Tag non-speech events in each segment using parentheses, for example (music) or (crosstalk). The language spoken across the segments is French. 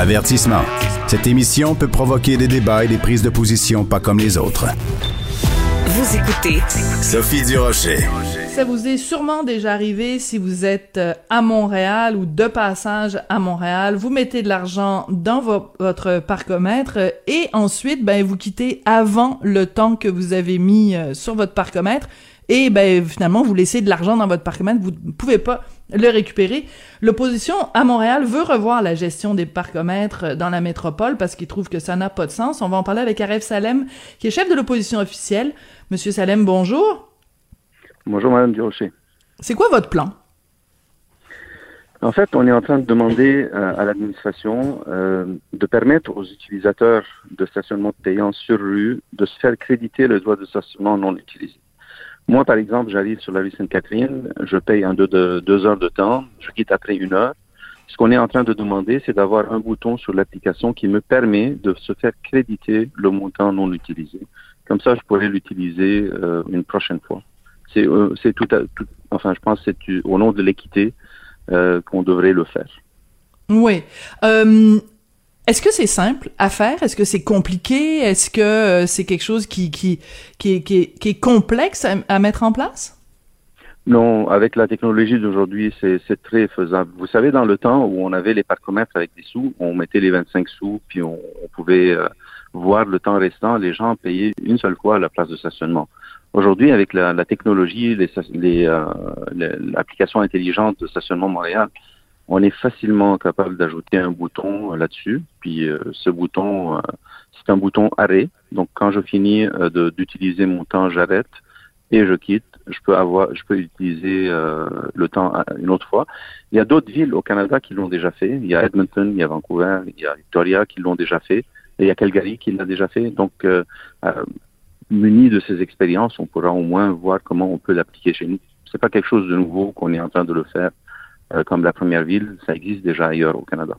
Avertissement. Cette émission peut provoquer des débats et des prises de position pas comme les autres. Vous écoutez Sophie Durocher. Ça vous est sûrement déjà arrivé si vous êtes euh, à Montréal ou de passage à Montréal. Vous mettez de l'argent dans vo- votre parcomètre euh, et ensuite, ben, vous quittez avant le temps que vous avez mis euh, sur votre parcomètre et ben, finalement, vous laissez de l'argent dans votre parcomètre. Vous ne pouvez pas le récupérer. L'opposition à Montréal veut revoir la gestion des parcomètres dans la métropole parce qu'il trouve que ça n'a pas de sens. On va en parler avec Aref Salem, qui est chef de l'opposition officielle. Monsieur Salem, bonjour. Bonjour Madame Durocher. C'est quoi votre plan? En fait, on est en train de demander euh, à l'administration euh, de permettre aux utilisateurs de stationnement payant sur rue de se faire créditer le droit de stationnement non utilisé. Moi, par exemple, j'arrive sur la rue Sainte-Catherine, je paye un deux, de, deux heures de temps, je quitte après une heure. Ce qu'on est en train de demander, c'est d'avoir un bouton sur l'application qui me permet de se faire créditer le montant non utilisé. Comme ça, je pourrais l'utiliser euh, une prochaine fois. C'est euh, tout, enfin, je pense que c'est au nom de l'équité euh, qu'on devrait le faire. Oui. Est-ce que c'est simple à faire? Est-ce que c'est compliqué? Est-ce que euh, c'est quelque chose qui, qui, qui, est, complexe à, mettre en place? Non, avec la technologie d'aujourd'hui, c'est très faisable. Vous savez, dans le temps où on avait les parcomètres avec des sous, on mettait les 25 sous, puis on, pouvait euh, voir le temps restant, les gens payaient une seule fois la place de stationnement. Aujourd'hui, avec la, technologie, l'application les, euh, intelligente de stationnement Montréal, on est facilement capable d'ajouter un bouton là-dessus. Puis euh, ce bouton, euh, c'est un bouton arrêt. Donc quand je finis euh, d'utiliser mon temps, j'arrête et je quitte. Je peux avoir, je peux utiliser euh, le temps une autre fois. Il y a d'autres villes au Canada qui l'ont déjà fait. Il y a Edmonton, il y a Vancouver, il y a Victoria qui l'ont déjà fait. Et il y a Calgary qui l'a déjà fait. Donc euh, muni de ces expériences, on pourra au moins voir comment on peut l'appliquer chez nous. C'est pas quelque chose de nouveau qu'on est en train de le faire euh, comme la première ville. Ça existe déjà ailleurs au Canada.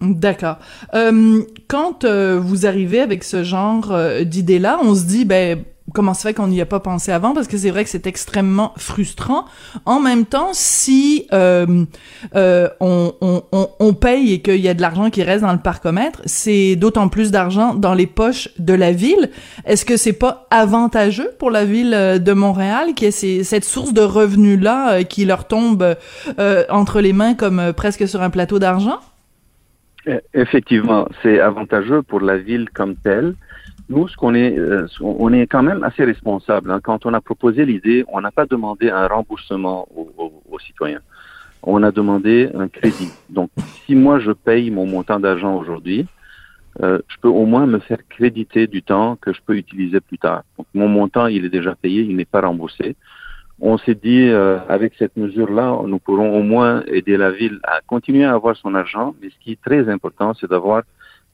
D'accord. Euh, quand euh, vous arrivez avec ce genre euh, d'idée-là, on se dit, ben, comment ça fait qu'on n'y a pas pensé avant? Parce que c'est vrai que c'est extrêmement frustrant. En même temps, si euh, euh, on, on, on, paye et qu'il y a de l'argent qui reste dans le parcomètre, c'est d'autant plus d'argent dans les poches de la ville. Est-ce que c'est pas avantageux pour la ville de Montréal qui ait cette source de revenus là euh, qui leur tombe euh, entre les mains comme euh, presque sur un plateau d'argent? Effectivement, c'est avantageux pour la ville comme telle nous, ce qu'on est, euh, on est quand même assez responsable. Hein. Quand on a proposé l'idée, on n'a pas demandé un remboursement aux, aux, aux, citoyens. On a demandé un crédit. Donc, si moi je paye mon montant d'argent aujourd'hui, euh, je peux au moins me faire créditer du temps que je peux utiliser plus tard. Donc, mon montant, il est déjà payé, il n'est pas remboursé. On s'est dit, euh, avec cette mesure-là, nous pourrons au moins aider la ville à continuer à avoir son argent. Mais ce qui est très important, c'est d'avoir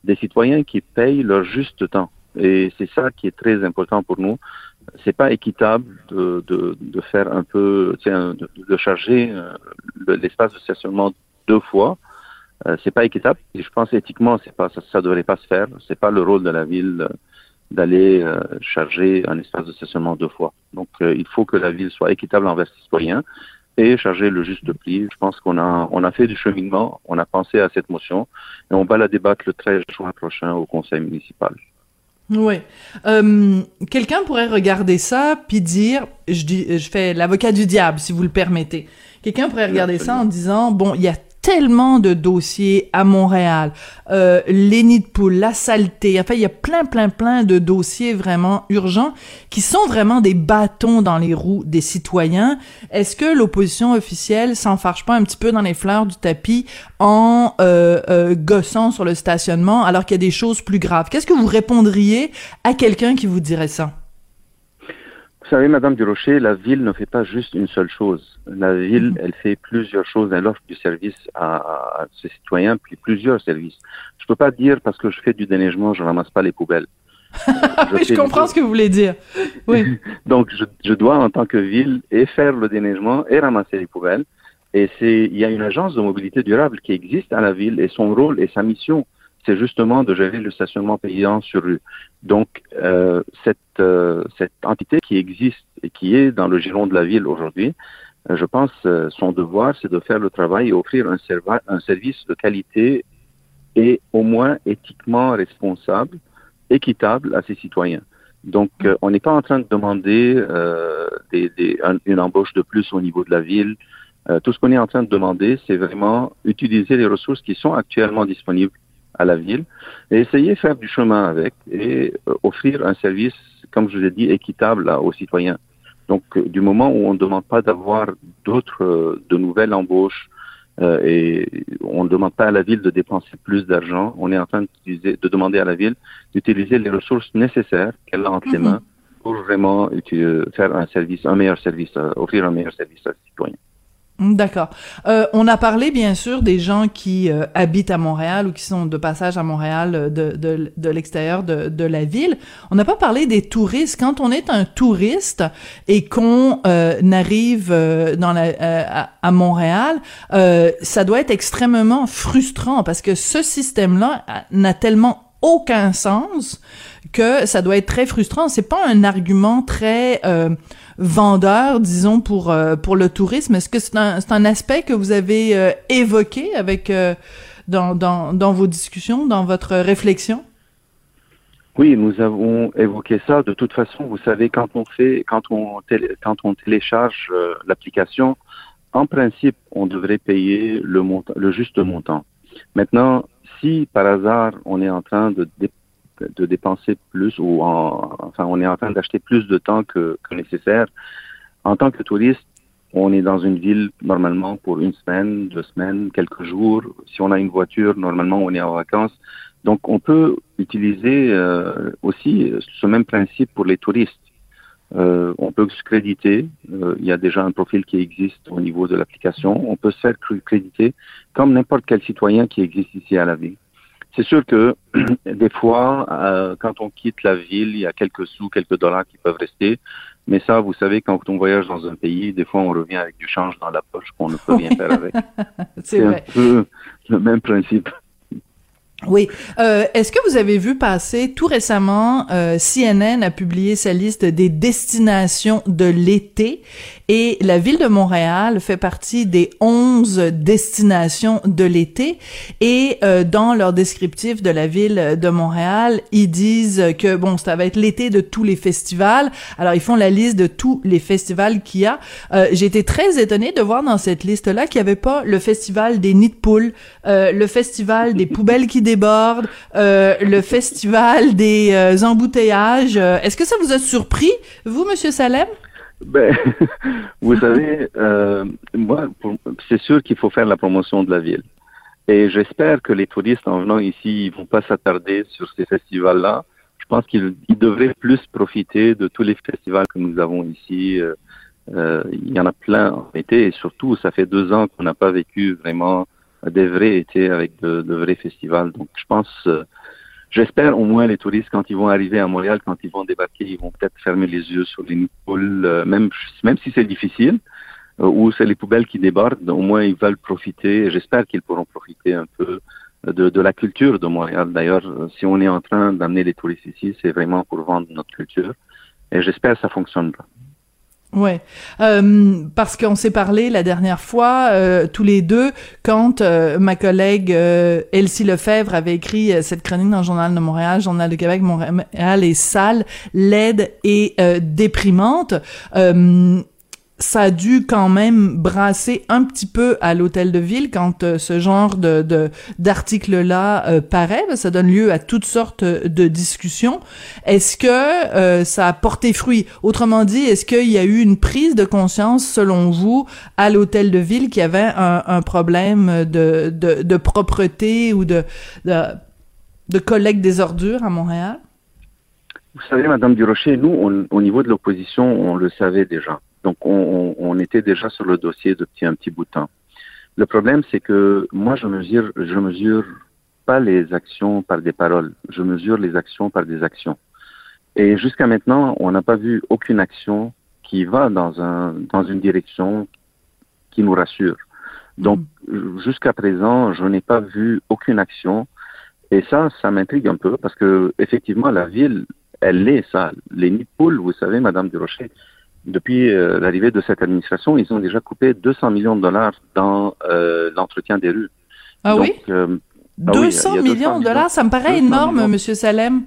des citoyens qui payent leur juste temps. Et c'est ça qui est très important pour nous. C'est pas équitable de, de, de, faire un peu, de, de charger euh, l'espace de stationnement deux fois. Euh, c'est pas équitable. Et je pense éthiquement, c'est pas, ça, ça devrait pas se faire. C'est pas le rôle de la ville euh, d'aller charger un espace de stationnement deux fois. Donc, il faut que la ville soit équitable envers ses citoyens et charger le juste prix. Je pense qu'on a, on a fait du cheminement, on a pensé à cette motion et on va la débattre le 13 juin prochain au conseil municipal. Oui. Euh, Quelqu'un pourrait regarder ça puis dire, je dis, je fais l'avocat du diable si vous le permettez. Quelqu'un pourrait regarder ça en disant, bon, il y a tellement de dossiers à Montréal, euh, les nids de poules, la saleté, enfin il y a plein plein plein de dossiers vraiment urgents qui sont vraiment des bâtons dans les roues des citoyens. Est-ce que l'opposition officielle s'enfarge pas un petit peu dans les fleurs du tapis en euh, euh, gossant sur le stationnement alors qu'il y a des choses plus graves? Qu'est-ce que vous répondriez à quelqu'un qui vous dirait ça? Vous savez, Madame Durocher, la ville ne fait pas juste une seule chose. La ville, elle fait plusieurs choses. Elle offre du service à, à ses citoyens, puis plusieurs services. Je peux pas dire parce que je fais du déneigement, je ramasse pas les poubelles. (laughs) je, je comprends ce que vous voulez dire. Oui. (laughs) Donc, je, je, dois, en tant que ville, et faire le déneigement et ramasser les poubelles. Et c'est, il y a une agence de mobilité durable qui existe à la ville et son rôle et sa mission, c'est justement de gérer le stationnement payant sur rue. Donc, euh, cette, euh, cette entité qui existe et qui est dans le giron de la ville aujourd'hui, euh, je pense son devoir, c'est de faire le travail et offrir un service de qualité et au moins éthiquement responsable, équitable à ses citoyens. Donc, euh, on n'est pas en train de demander euh, des, des, une embauche de plus au niveau de la ville. Euh, tout ce qu'on est en train de demander, c'est vraiment utiliser les ressources qui sont actuellement disponibles à la ville et essayer de faire du chemin avec et euh, offrir un service, comme je vous ai dit, équitable aux citoyens. Donc, euh, du moment où on ne demande pas d'avoir d'autres, de nouvelles embauches, euh, et on ne demande pas à la ville de dépenser plus d'argent. On est en train de demander à la ville d'utiliser les ressources nécessaires qu'elle a entre les mhm. mains pour vraiment faire un service, un meilleur service, euh, offrir un meilleur service ses citoyens. D'accord. Euh, on a parlé bien sûr des gens qui euh, habitent à Montréal ou qui sont de passage à Montréal euh, de, de, de l'extérieur de, de, la ville. On n'a pas parlé des touristes. Quand on est un touriste et qu'on arrive dans la, à, à, Montréal, ça doit être extrêmement frustrant parce que ce système-là n'a tellement aucun sens que ça doit être très frustrant. C'est pas un argument très vendeur, disons, pour, euh, pour le tourisme. Est-ce que c'est un, un aspect que vous avez euh, évoqué avec euh, dans, dans, dans vos discussions, dans votre réflexion? Oui, nous avons évoqué ça. De toute façon, vous savez, quand on fait, quand on, quand on télécharge l'application, en principe, on devrait payer le le juste montant. Maintenant, si par hasard on est en train de de dépenser plus ou en, enfin on est en train d'acheter plus de temps que, nécessaire. En tant que touriste, on est dans une ville normalement pour une semaine, deux semaines, quelques jours. Si on a une voiture, normalement on est en vacances. Donc on peut utiliser euh, aussi ce même principe pour les touristes. Euh, on peut se créditer. Euh, il y a déjà un profil qui existe au niveau de l'application. On peut se faire créditer comme n'importe quel citoyen qui existe ici à la ville. C'est sûr que (clears throat) des fois, euh, quand on quitte la ville, il y a quelques sous, quelques dollars qui peuvent rester. Mais ça, vous savez, quand on voyage dans un pays, des fois, on revient avec du change dans la poche qu'on ne peut rien faire avec. (laughs) C'est un peu le même principe. Oui. Euh, Est-ce que vous avez vu passer tout récemment, euh, CNN a publié sa liste des destinations de l'été? Et la ville de Montréal fait partie des 11 destinations de l'été. Et euh, dans leur descriptif de la ville de Montréal, ils disent que bon, ça va être l'été de tous les festivals. Alors ils font la liste de tous les festivals qu'il y a. Euh, J'ai été très étonnée de voir dans cette liste-là qu'il n'y avait pas le festival des nids de poules, euh, le festival des poubelles qui débordent, euh, le festival des euh, embouteillages. Est-ce que ça vous a surpris, vous, Monsieur Salem? Ben, (laughs) vous savez, euh, moi, c'est sûr qu'il faut faire la promotion de la ville. Et j'espère que les touristes, en venant ici, ils vont pas s'attarder sur ces festivals-là. Je pense qu'ils devraient plus profiter de tous les festivals que nous avons ici. Euh, euh, il y en a plein en été et surtout, ça fait deux ans qu'on n'a pas vécu vraiment des vrais étés avec de, de vrais festivals. Donc, je pense J'espère au moins les touristes, quand ils vont arriver à Montréal, quand ils vont débarquer, ils vont peut-être fermer les yeux sur les poules, euh, même, même si c'est difficile, euh, ou c'est les poubelles qui débordent, au moins ils veulent profiter, j'espère qu'ils pourront profiter un peu de, de la culture de Montréal. D'ailleurs, si on est en train d'amener les touristes ici, c'est vraiment pour vendre notre culture, et j'espère que ça fonctionnera. Ouais, euh, parce qu'on s'est parlé la dernière fois euh, tous les deux quand euh, ma collègue euh, Elsie Lefebvre avait écrit euh, cette chronique dans le Journal de Montréal, Journal de Québec, Montréal est sale, laide et déprimante ça a dû quand même brasser un petit peu à l'hôtel de ville quand euh, ce genre de d'article là euh, paraît ça donne lieu à toutes sortes de discussions. Est-ce que euh, ça a porté fruit? Autrement dit est-ce qu'il y a eu une prise de conscience selon vous à l'hôtel de ville qu'il y avait un, un problème de, de, de propreté ou de, de de collecte des ordures à Montréal? Vous savez, Madame Durocher, nous, au niveau de l'opposition, on le savait déjà. Donc, on, était déjà sur le dossier depuis un petit bout de temps. Le problème, c'est que moi, je mesure, je mesure pas les actions par des paroles. Je mesure les actions par des actions. Et jusqu'à maintenant, on n'a pas vu aucune action qui va dans un dans une direction qui nous rassure. Donc, mm. jusqu'à présent, je n'ai pas vu aucune action. Et ça, ça m'intrigue un peu parce que effectivement, la ville, elle est ça. Les nids poules, vous savez, Madame Durocher, depuis euh, l'arrivée de cette administration, ils ont déjà coupé 200 millions de dollars dans euh, l'entretien des rues. Ah oui? Euh, 200 il y a millions de dollars, ça me paraît 200 énorme, millions. Monsieur Salem.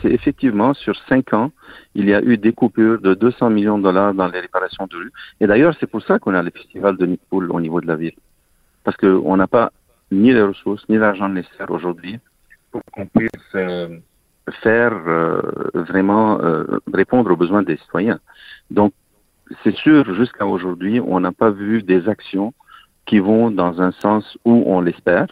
C'est effectivement sur cinq ans, il y a eu des coupures de 200 millions de dollars dans les réparations de rue. Et d'ailleurs, c'est pour ça qu'on a le festival de Nippoul au niveau de la ville. Parce qu'on n'a pas ni les ressources, ni l'argent nécessaire aujourd'hui pour qu'on puisse euh, faire euh, vraiment euh, répondre aux besoins des citoyens. Donc, c'est sûr, jusqu'à aujourd'hui, on n'a pas vu des actions qui vont dans un sens où on l'espère.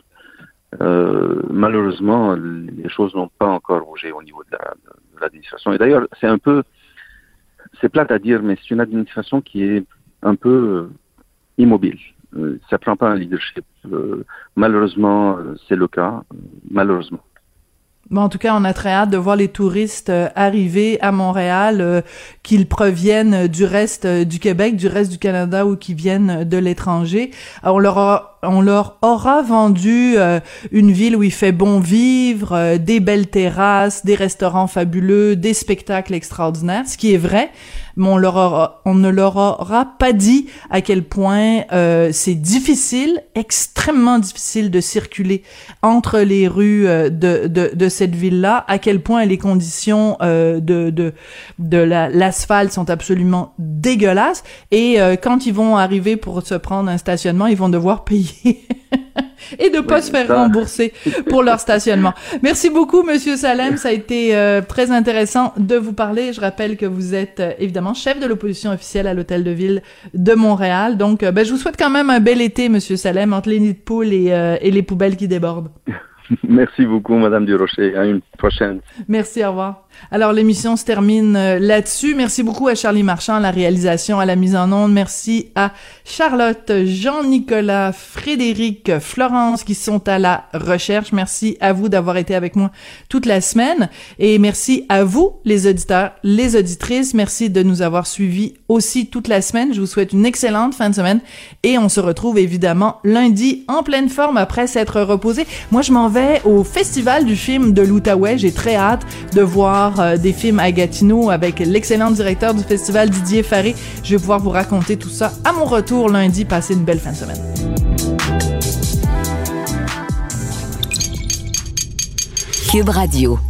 Euh, malheureusement, les choses n'ont pas encore bougé au niveau de la- de l'administration. Et d'ailleurs, c'est un peu, c'est plate à dire, mais c'est une administration qui est un peu euh, immobile. Ça prend pas un leadership. Euh, malheureusement, c'est le cas. Malheureusement. Bon, en tout cas, on a très hâte de voir les touristes euh, arriver à Montréal, euh, qu'ils proviennent du reste euh, du Québec, du reste du Canada ou qui viennent de l'étranger. On leur aura, on leur aura vendu euh, une ville où il fait bon vivre, euh, des belles terrasses, des restaurants fabuleux, des spectacles extraordinaires, ce qui est vrai, mais on leur aura, on ne leur aura pas dit à quel point euh, c'est difficile, extrêmement difficile de circuler entre les rues euh, de, de, de cette ville-là, à quel point les conditions euh, de, de, de la- l'asphalte sont absolument dégueulasses. Et euh, quand ils vont arriver pour se prendre un stationnement, ils vont devoir payer (laughs) et de pas Oui, se faire ça- rembourser pour leur stationnement. Merci beaucoup, Monsieur Salem. Ça a été euh, très intéressant de vous parler. Je rappelle que vous êtes euh, évidemment chef de l'opposition officielle à l'Hôtel de Ville de Montréal. Donc, euh, ben, je vous souhaite quand même un bel été, Monsieur Salem, entre les nids de poules et, euh, et les poubelles qui débordent. (laughs) (laughs) Merci beaucoup, Madame Durocher. À une prochaine. Merci, au revoir. Alors, l'émission se termine euh, là-dessus. Merci beaucoup à Charlie Marchand, à la réalisation, à la mise en onde. Merci à Charlotte, Jean-Nicolas, Frédéric, Florence qui sont à la recherche. Merci à vous d'avoir été avec moi toute la semaine. Et merci à vous, les auditeurs, les auditrices. Merci de nous avoir suivis aussi toute la semaine. Je vous souhaite une excellente fin de semaine. Et on se retrouve évidemment lundi en pleine forme après s'être reposé. Moi, je m'en au Festival du film de l'Outaouais. J'ai très hâte de voir euh, des films à Gatineau avec l'excellent directeur du festival Didier Faré. Je vais pouvoir vous raconter tout ça à mon retour lundi. Passez une belle fin de semaine. Cube Radio.